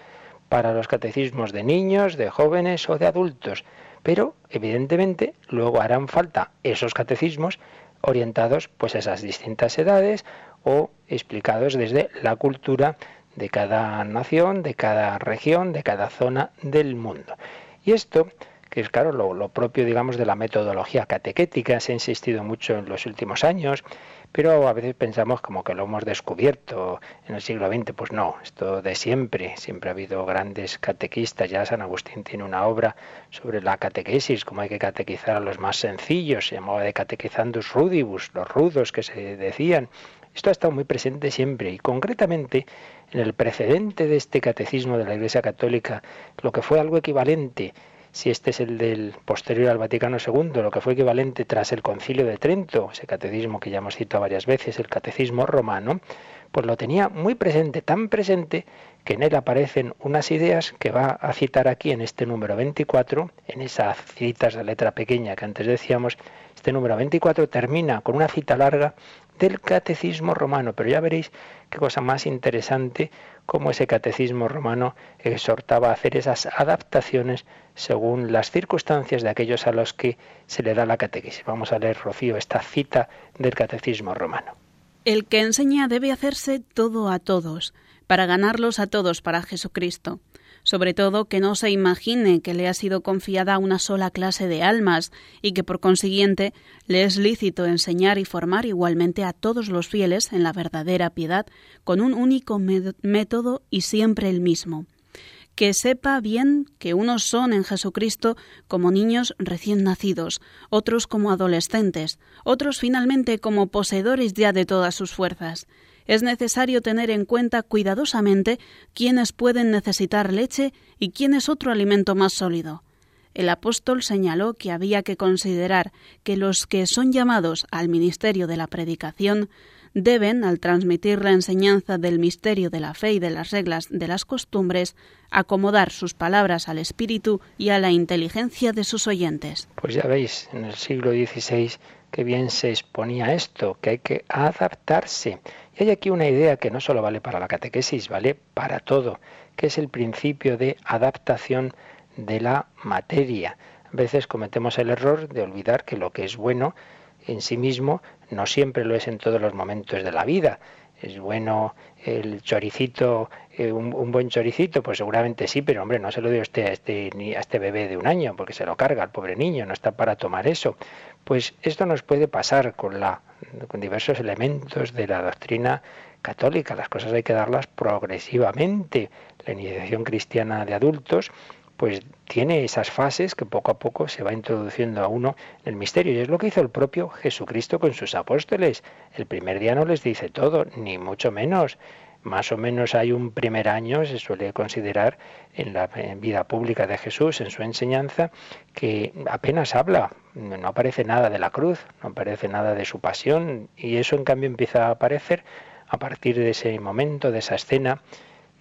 para los catecismos de niños, de jóvenes o de adultos. Pero, evidentemente, luego harán falta esos catecismos orientados pues a esas distintas edades o explicados desde la cultura de cada nación, de cada región, de cada zona del mundo. Y esto, que es claro lo, propio, digamos, de la metodología catequética, se ha insistido mucho en los últimos años, pero a veces pensamos como que lo hemos descubierto en el siglo XX. Pues no, esto de siempre. Siempre ha habido grandes catequistas. Ya San Agustín tiene una obra sobre la catequesis, cómo hay que catequizar a los más sencillos. Se llamaba de catequizandus rudibus, los rudos que se decían. Esto ha estado muy presente siempre y concretamente en el precedente de este catecismo de la Iglesia Católica, lo que fue algo equivalente si este es el del posterior al Vaticano II, lo que fue equivalente tras el Concilio de Trento, ese catecismo que ya hemos citado varias veces, el catecismo romano, pues lo tenía muy presente, tan presente que en él aparecen unas ideas que va a citar aquí en este número 24, en esas citas de letra pequeña que antes decíamos, este número 24 termina con una cita larga del catecismo romano, pero ya veréis qué cosa más interesante cómo ese catecismo romano exhortaba a hacer esas adaptaciones según las circunstancias de aquellos a los que se le da la catequesis. Vamos a leer, Rocío, esta cita del catecismo romano. El que enseña debe hacerse todo a todos, para ganarlos a todos para Jesucristo. Sobre todo que no se imagine que le ha sido confiada una sola clase de almas y que por consiguiente le es lícito enseñar y formar igualmente a todos los fieles en la verdadera piedad con un único método y siempre el mismo que sepa bien que unos son en Jesucristo como niños recién nacidos, otros como adolescentes, otros finalmente como poseedores ya de todas sus fuerzas. Es necesario tener en cuenta cuidadosamente quiénes pueden necesitar leche y quién es otro alimento más sólido. El apóstol señaló que había que considerar que los que son llamados al ministerio de la predicación deben, al transmitir la enseñanza del misterio de la fe y de las reglas de las costumbres, acomodar sus palabras al espíritu y a la inteligencia de sus oyentes. Pues ya veis, en el siglo XVI que bien se exponía esto, que hay que adaptarse. Hay aquí una idea que no solo vale para la catequesis, vale para todo, que es el principio de adaptación de la materia. A veces cometemos el error de olvidar que lo que es bueno en sí mismo no siempre lo es en todos los momentos de la vida. Es bueno el choricito, eh, un, buen choricito, pues seguramente sí, pero hombre, no se lo dio usted a este, a este bebé de un año, porque se lo carga al pobre niño, no está para tomar eso. Pues esto nos puede pasar con, la, con diversos elementos de la doctrina católica. Las cosas hay que darlas progresivamente. La iniciación cristiana de adultos pues tiene esas fases que poco a poco se va introduciendo a uno el misterio. Y es lo que hizo el propio Jesucristo con sus apóstoles. El primer día no les dice todo, ni mucho menos. Más o menos hay un primer año, se suele considerar en la vida pública de Jesús, en su enseñanza, que apenas habla, no aparece nada de la cruz, no aparece nada de su pasión, y eso en cambio empieza a aparecer a partir de ese momento, de esa escena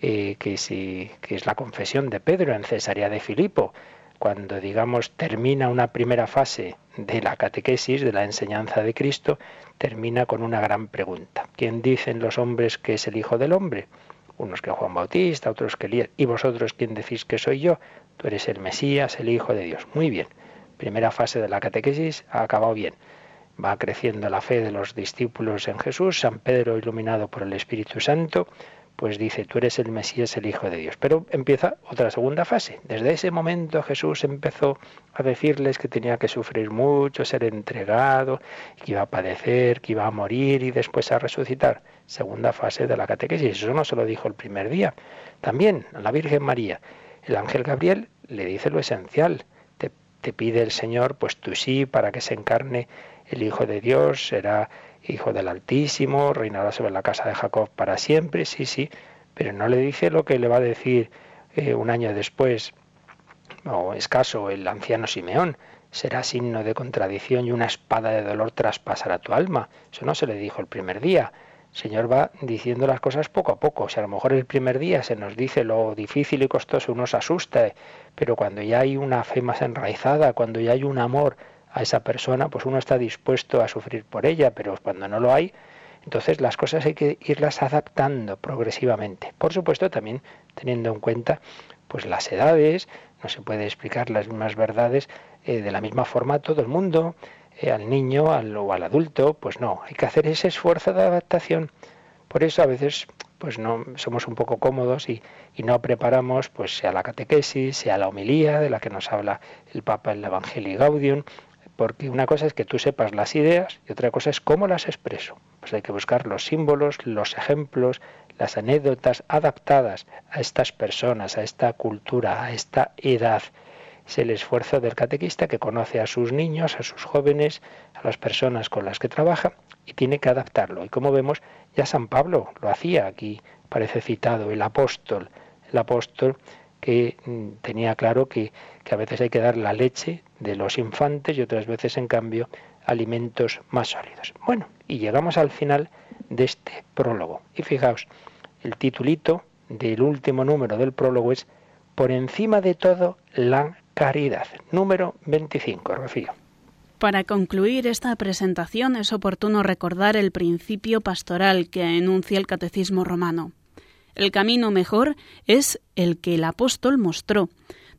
eh, que, si, que es la confesión de Pedro en Cesarea de Filipo, cuando digamos termina una primera fase de la catequesis, de la enseñanza de Cristo, termina con una gran pregunta. ¿Quién dicen los hombres que es el Hijo del Hombre? Unos que Juan Bautista, otros que Elías. ¿Y vosotros quién decís que soy yo? Tú eres el Mesías, el Hijo de Dios. Muy bien. Primera fase de la catequesis ha acabado bien. Va creciendo la fe de los discípulos en Jesús, San Pedro iluminado por el Espíritu Santo, pues dice, tú eres el Mesías, el Hijo de Dios. Pero empieza otra segunda fase. Desde ese momento Jesús empezó a decirles que tenía que sufrir mucho, ser entregado, que iba a padecer, que iba a morir y después a resucitar. Segunda fase de la catequesis. Eso no se lo dijo el primer día. También a la Virgen María. El ángel Gabriel le dice lo esencial. Te, te pide el Señor, pues tú sí, para que se encarne el Hijo de Dios, será Hijo del Altísimo, reinará sobre la casa de Jacob para siempre, sí, sí, pero no le dice lo que le va a decir eh, un año después, o escaso, el anciano Simeón. será signo de contradicción y una espada de dolor traspasará tu alma. Eso no se le dijo el primer día. El Señor va diciendo las cosas poco a poco. Si a lo mejor el primer día se nos dice lo difícil y costoso, uno se asusta, pero cuando ya hay una fe más enraizada, cuando ya hay un amor a esa persona, pues uno está dispuesto a sufrir por ella, pero cuando no lo hay, entonces las cosas hay que irlas adaptando progresivamente. Por supuesto, también teniendo en cuenta pues las edades, no se puede explicar las mismas verdades eh, de la misma forma a todo el mundo, eh, al niño al, o al adulto, pues no, hay que hacer ese esfuerzo de adaptación. Por eso a veces pues no somos un poco cómodos y, no preparamos pues sea la catequesis, sea la homilía de la que nos habla el Papa en la Evangelii Gaudium, porque una cosa es que tú sepas las ideas y otra cosa es cómo las expreso. Pues hay que buscar los símbolos, los ejemplos, las anécdotas adaptadas a estas personas, a esta cultura, a esta edad. Es el esfuerzo del catequista que conoce a sus niños, a sus jóvenes, a las personas con las que trabaja y tiene que adaptarlo. Y como vemos, ya San Pablo lo hacía, aquí parece citado, el apóstol, el apóstol que mm, tenía claro que, que a veces hay que dar la leche de los infantes y otras veces, en cambio, alimentos más sólidos. Bueno, y llegamos al final de este prólogo. Y fijaos, el titulito del último número del prólogo es Por encima de todo, la caridad. Número 25, Rocío. Para concluir esta presentación es oportuno recordar el principio pastoral que enuncia el Catecismo romano. El camino mejor es el que el apóstol mostró,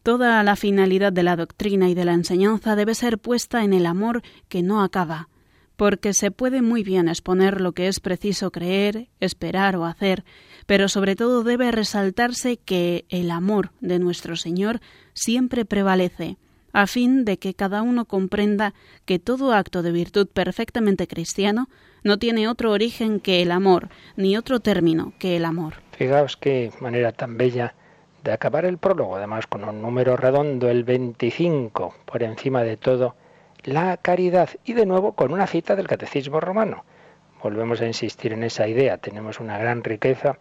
Toda la finalidad de la doctrina y de la enseñanza debe ser puesta en el amor que no acaba, porque se puede muy bien exponer lo que es preciso creer, esperar o hacer, pero sobre todo debe resaltarse que el amor de nuestro Señor siempre prevalece, a fin de que cada uno comprenda que todo acto de virtud perfectamente cristiano no tiene otro origen que el amor, ni otro término que el amor. Fijaos qué manera tan bella de acabar el prólogo, además con un número redondo, el 25, por encima de todo, la caridad, y de nuevo con una cita del Catecismo romano. Volvemos a insistir en esa idea, tenemos una gran riqueza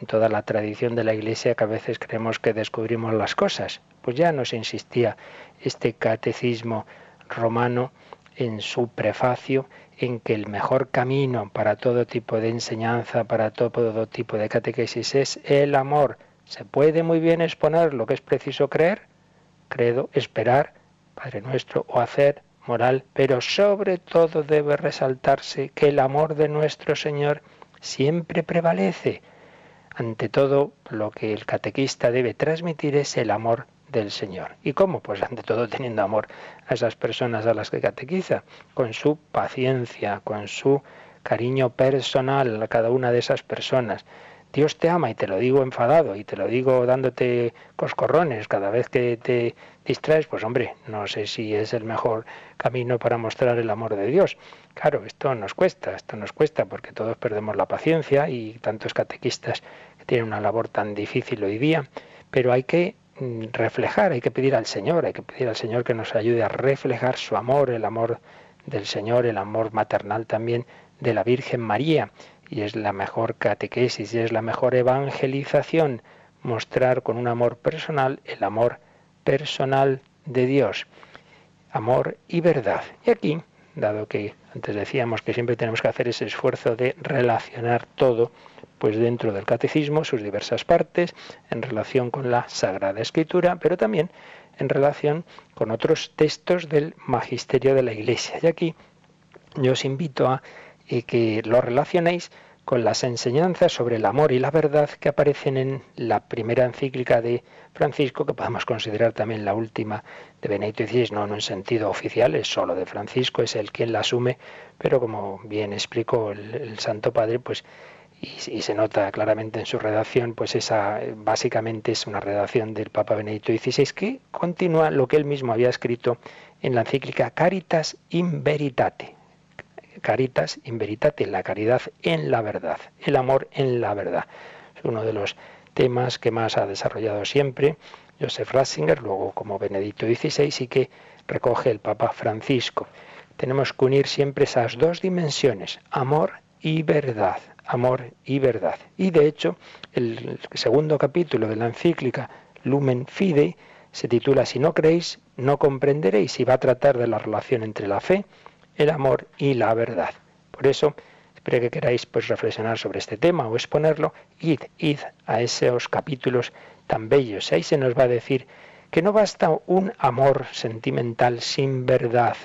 en toda la tradición de la Iglesia que a veces creemos que descubrimos las cosas. Pues ya nos insistía este Catecismo romano en su prefacio en que el mejor camino para todo tipo de enseñanza, para todo tipo de catequesis es el amor. Se puede muy bien exponer lo que es preciso creer, credo, esperar, Padre nuestro, o hacer moral, pero sobre todo debe resaltarse que el amor de nuestro Señor siempre prevalece. Ante todo, lo que el catequista debe transmitir es el amor del Señor. ¿Y cómo? Pues ante todo teniendo amor a esas personas a las que catequiza, con su paciencia, con su cariño personal a cada una de esas personas, Dios te ama y te lo digo enfadado y te lo digo dándote coscorrones cada vez que te distraes, pues hombre, no sé si es el mejor camino para mostrar el amor de Dios. Claro, esto nos cuesta, esto nos cuesta porque todos perdemos la paciencia y tantos catequistas que tienen una labor tan difícil hoy día, pero hay que reflejar, hay que pedir al Señor, hay que pedir al Señor que nos ayude a reflejar su amor, el amor del Señor, el amor maternal también de la Virgen María y es la mejor catequesis y es la mejor evangelización mostrar con un amor personal el amor personal de Dios. Amor y verdad. Y aquí, dado que antes decíamos que siempre tenemos que hacer ese esfuerzo de relacionar todo, pues dentro del catecismo, sus diversas partes, en relación con la Sagrada Escritura, pero también en relación con otros textos del magisterio de la Iglesia. Y aquí yo os invito a y que lo relacionéis con las enseñanzas sobre el amor y la verdad que aparecen en la primera encíclica de Francisco, que podemos considerar también la última de Benedicto XVI, no en un sentido oficial, es solo de Francisco, es él quien la asume, pero como bien explicó el, Santo Padre, pues y, y, se nota claramente en su redacción, pues esa básicamente es una redacción del Papa Benedicto XVI que continúa lo que él mismo había escrito en la encíclica Caritas in Veritate, caritas in veritate, la caridad en la verdad, el amor en la verdad. Es uno de los temas que más ha desarrollado siempre Joseph Ratzinger, luego como Benedicto XVI, y que recoge el Papa Francisco. Tenemos que unir siempre esas dos dimensiones, amor y verdad, amor y verdad. Y de hecho, el segundo capítulo de la encíclica Lumen Fidei Se titula Si no creéis, no comprenderéis y va a tratar de la relación entre la fe, el amor y la verdad. Por eso, espero que queráis pues reflexionar sobre este tema o exponerlo, id, id a esos capítulos tan bellos. Ahí se nos va a decir que no basta un amor sentimental sin verdad,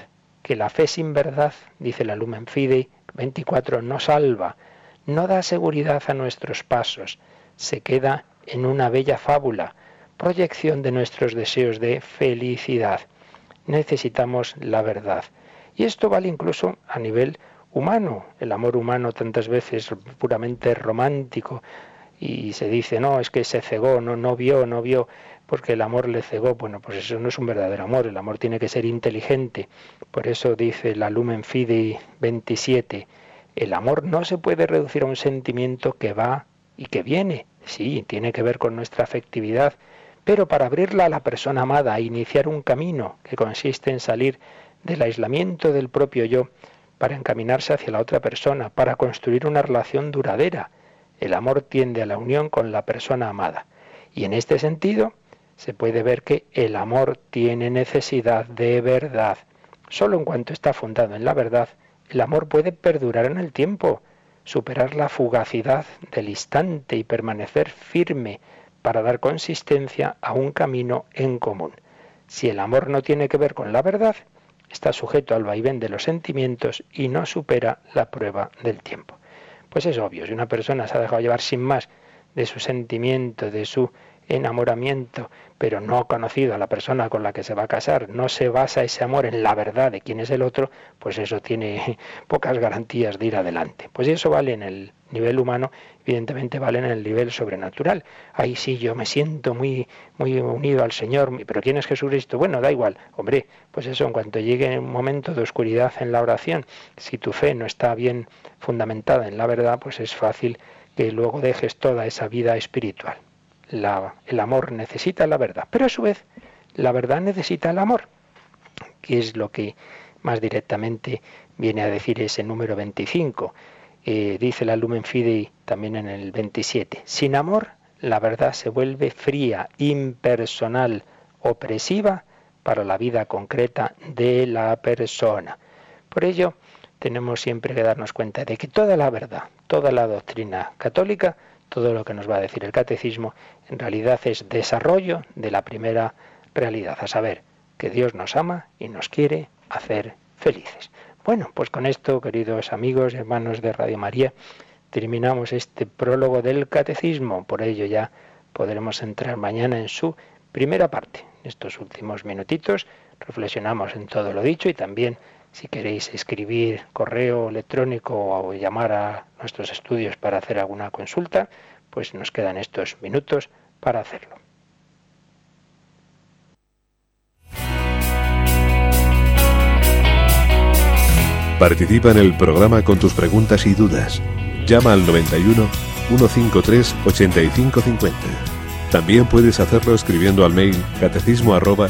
que la fe sin verdad, dice la Lumen Fidei 24, no salva, no da seguridad a nuestros pasos, se queda en una bella fábula, proyección de nuestros deseos de felicidad. Necesitamos la verdad. Y esto vale incluso a nivel humano. El amor humano tantas veces puramente romántico y se dice, no, es que se cegó, no, no vio, no vio porque el amor le cegó. Bueno, pues eso no es un verdadero amor, el amor tiene que ser inteligente. Por eso dice la Lumen Fidei 27, el amor no se puede reducir a un sentimiento que va y que viene. Sí, tiene que ver con nuestra afectividad, pero para abrirla a la persona amada, a iniciar un camino que consiste en salir del aislamiento del propio yo para encaminarse hacia la otra persona, para construir una relación duradera. El amor tiende a la unión con la persona amada. Y en este sentido, se puede ver que el amor tiene necesidad de verdad. Solo en cuanto está fundado en la verdad, el amor puede perdurar en el tiempo, superar la fugacidad del instante y permanecer firme para dar consistencia a un camino en común. Si el amor no tiene que ver con la verdad, está sujeto al vaivén de los sentimientos y no supera la prueba del tiempo. Pues es obvio, si una persona se ha dejado llevar sin más de su sentimiento, de su enamoramiento, pero no ha conocido a la persona con la que se va a casar, no se basa ese amor en la verdad de quién es el otro, pues eso tiene pocas garantías de ir adelante. Pues eso vale en el nivel humano, evidentemente vale en el nivel sobrenatural. Ahí sí yo me siento muy muy unido al Señor, pero ¿quién es Jesucristo? Bueno, da igual. Hombre, pues eso en cuanto llegue un momento de oscuridad en la oración, si tu fe no está bien fundamentada en la verdad, pues es fácil que luego dejes toda esa vida espiritual el amor necesita la verdad, pero a su vez la verdad necesita el amor, que es lo que más directamente viene a decir ese número 25. Eh, dice la Lumen Fidei también en el 27. Sin amor, la verdad se vuelve fría, impersonal, opresiva para la vida concreta de la persona. Por ello, tenemos siempre que darnos cuenta de que toda la verdad, toda la doctrina católica, todo lo que nos va a decir el catecismo en realidad es desarrollo de la primera realidad, a saber, que Dios nos ama y nos quiere hacer felices. Bueno, pues con esto, queridos amigos y hermanos de Radio María, terminamos este prólogo del catecismo. Por ello ya podremos entrar mañana en su primera parte. En estos últimos minutitos reflexionamos en todo lo dicho y también si queréis escribir correo electrónico o llamar a nuestros estudios para hacer alguna consulta, pues nos quedan estos minutos para hacerlo. Participa en el programa con tus preguntas y dudas. Llama al 91 153 8550. También puedes hacerlo escribiendo al mail catecismo arroba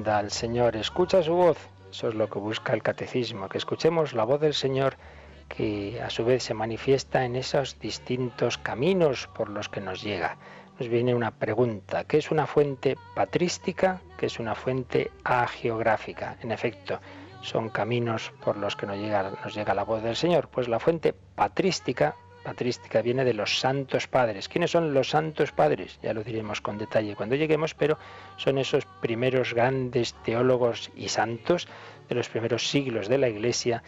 tu tienda al Señor, escucha su voz. Eso es lo que busca el catecismo, que escuchemos la voz del Señor que a su vez se manifiesta en esos distintos caminos por los que nos llega. nos viene una pregunta. ¿Qué es una fuente patrística? ¿Qué es una fuente agiográfica? En efecto, son caminos por los que nos llega, nos llega la voz del Señor. Pues la fuente patrística, patrística viene de los santos padres. ¿Quiénes son los santos padres? Ya lo diremos con detalle cuando lleguemos, pero son esos primeros grandes teólogos y santos de los primeros siglos de la Iglesia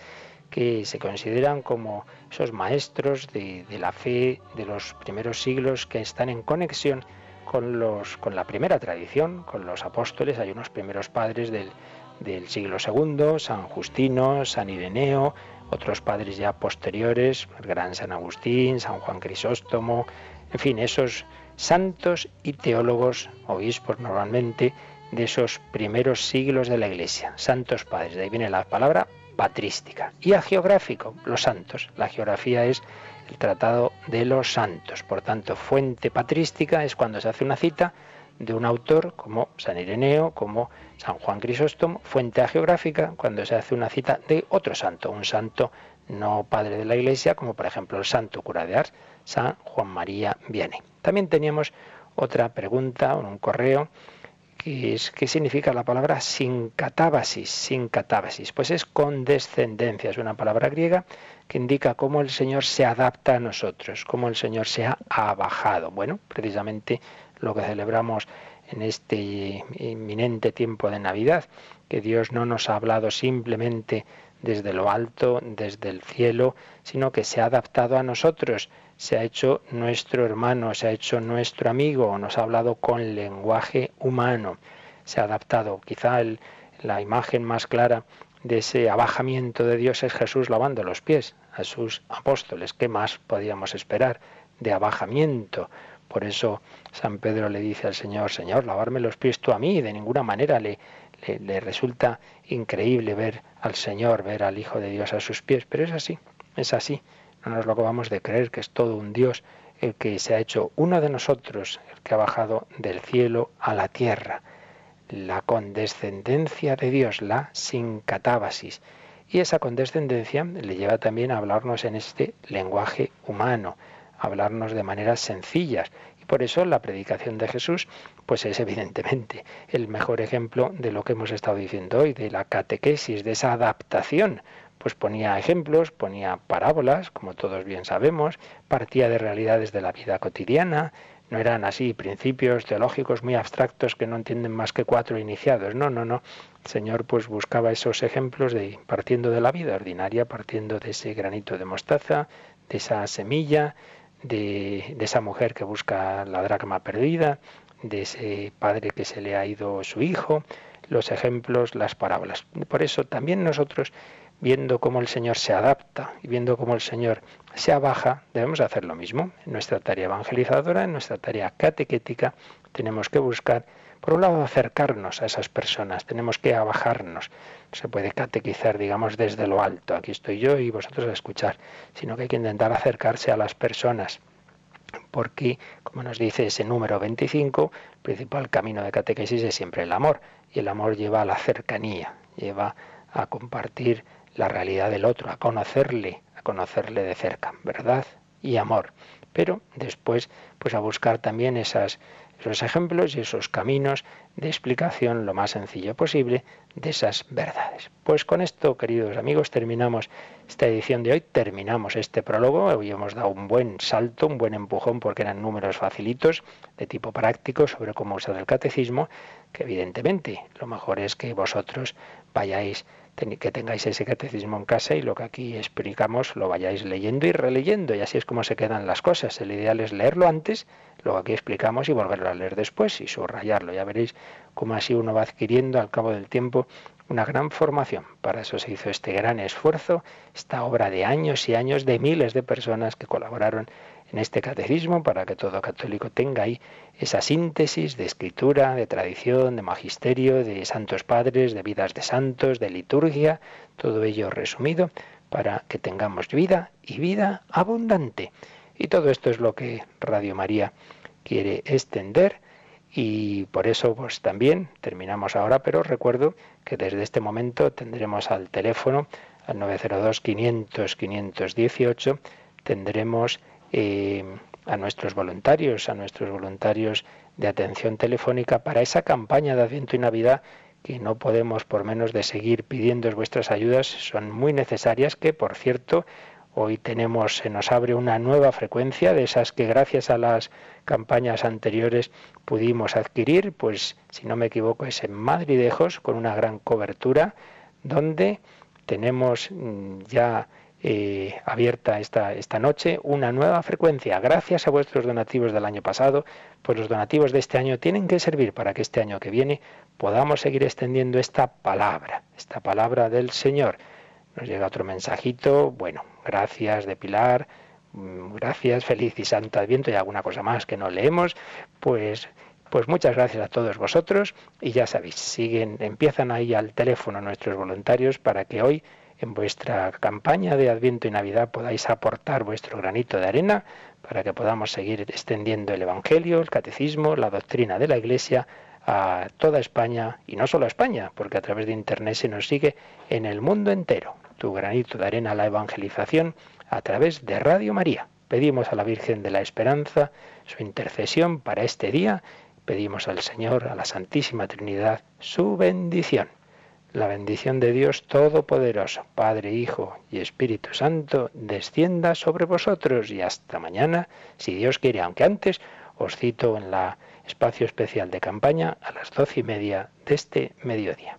que se consideran como esos maestros de, la fe de los primeros siglos que están en conexión con, los, con la primera tradición, con los apóstoles. Hay unos primeros padres del, del siglo II, San Justino, San Ireneo, otros padres ya posteriores, el gran San Agustín, San Juan Crisóstomo, en fin, esos santos y teólogos, obispos normalmente, de esos primeros siglos de la Iglesia, santos padres, de ahí viene la palabra patrística. Y a geográfico, los santos. La geografía es el tratado de los santos. Por tanto, fuente patrística es cuando se hace una cita de un autor como San Ireneo, como San Juan Crisóstomo, fuente geográfica cuando se hace una cita de otro santo, un santo no padre de la Iglesia, como por ejemplo el santo cura de Ars, San Juan María Vianney. También teníamos otra pregunta, un correo ¿Qué, significa la palabra sin catábasis? Sin catábasis. Pues es condescendencia, es una palabra griega que indica cómo el Señor se adapta a nosotros, cómo el Señor se ha abajado. Bueno, precisamente lo que celebramos en este inminente tiempo de Navidad, que Dios no nos ha hablado simplemente desde lo alto, desde el cielo, sino que se ha adaptado a nosotros se ha hecho nuestro hermano, se ha hecho nuestro amigo, nos ha hablado con lenguaje humano, se ha adaptado. Quizá la imagen más clara de ese abajamiento de Dios es Jesús lavando los pies a sus apóstoles. ¿Qué más podíamos esperar de abajamiento? Por eso San Pedro le dice al Señor, Señor, lavarme los pies tú a mí. De ninguna manera le, le, resulta increíble ver al Señor, ver al Hijo de Dios a sus pies, pero es así, es así. No nos lo acabamos de creer que es todo un Dios el que se ha hecho uno de nosotros, el que ha bajado del cielo a la tierra. La condescendencia de Dios, la sincatábasis. Y esa condescendencia le lleva también a hablarnos en este lenguaje humano, hablarnos de maneras sencillas. Y por eso la predicación de Jesús, pues es evidentemente el mejor ejemplo de lo que hemos estado diciendo hoy, de la catequesis, de esa adaptación pues ponía ejemplos, ponía parábolas, como todos bien sabemos, partía de realidades de la vida cotidiana, no eran así principios teológicos muy abstractos que no entienden más que cuatro iniciados. No, no, no. El Señor pues buscaba esos ejemplos de partiendo de la vida ordinaria, partiendo de ese granito de mostaza, de esa semilla, de, esa mujer que busca la dracma perdida, de ese padre que se le ha ido su hijo, los ejemplos, las parábolas. Por eso también nosotros viendo cómo el Señor se adapta y viendo cómo el Señor se abaja, debemos hacer lo mismo. En nuestra tarea evangelizadora, en nuestra tarea catequética, tenemos que buscar, por un lado, acercarnos a esas personas, tenemos que abajarnos. No se puede catequizar, digamos, desde lo alto, aquí estoy yo y vosotros a escuchar, sino que hay que intentar acercarse a las personas. Porque, como nos dice ese número 25, el principal camino de catequesis es siempre el amor. Y el amor lleva a la cercanía, lleva a compartir la realidad del otro, a conocerle, a conocerle de cerca, verdad y amor. Pero después, pues a buscar también esas, esos ejemplos y esos caminos de explicación lo más sencillo posible de esas verdades. Pues con esto, queridos amigos, terminamos esta edición de hoy, terminamos este prólogo. Hoy hemos dado un buen salto, un buen empujón, porque eran números facilitos, de tipo práctico, sobre cómo usar el catecismo, que evidentemente lo mejor es que vosotros vayáis que tengáis ese catecismo en casa y lo que aquí explicamos lo vayáis leyendo y releyendo y así es como se quedan las cosas. El ideal es leerlo antes, lo que aquí explicamos y volverlo a leer después y subrayarlo. Ya veréis cómo así uno va adquiriendo al cabo del tiempo una gran formación. Para eso se hizo este gran esfuerzo, esta obra de años y años de miles de personas que colaboraron en este catecismo para que todo católico tenga ahí esa síntesis de escritura, de tradición, de magisterio, de santos padres, de vidas de santos, de liturgia, todo ello resumido para que tengamos vida y vida abundante. Y todo esto es lo que Radio María quiere extender y por eso pues también terminamos ahora, pero recuerdo que desde este momento tendremos al teléfono al 902 500 518 tendremos eh, a nuestros voluntarios, a nuestros voluntarios de atención telefónica para esa campaña de Adviento y Navidad que no podemos por menos de seguir pidiendo vuestras ayudas, son muy necesarias, que por cierto, hoy tenemos, se nos abre una nueva frecuencia de esas que gracias a las campañas anteriores pudimos adquirir, pues si no me equivoco es en Madridejos, con una gran cobertura, donde tenemos mm, ya eh, abierta esta, esta noche una nueva frecuencia. Gracias a vuestros donativos del año pasado, pues los donativos de este año tienen que servir para que este año que viene podamos seguir extendiendo esta palabra, esta palabra del Señor. Nos llega otro mensajito, bueno, gracias de Pilar, mm, gracias, feliz y santo adviento y alguna cosa más que no leemos, pues pues muchas gracias a todos vosotros y ya sabéis, siguen, empiezan ahí al teléfono nuestros voluntarios para que hoy en vuestra campaña de Adviento y Navidad podáis aportar vuestro granito de arena para que podamos seguir extendiendo el Evangelio, el Catecismo, la doctrina de la Iglesia a toda España y no solo a España, porque a través de Internet se nos sigue en el mundo entero. Tu granito de arena a la evangelización a través de Radio María. Pedimos a la Virgen de la Esperanza su intercesión para este día. Pedimos al Señor, a la Santísima Trinidad, su bendición. La bendición de Dios Todopoderoso, Padre, Hijo y Espíritu Santo, descienda sobre vosotros y hasta mañana, si Dios quiere, aunque antes os cito en la espacio especial de campaña a las doce y media de este mediodía.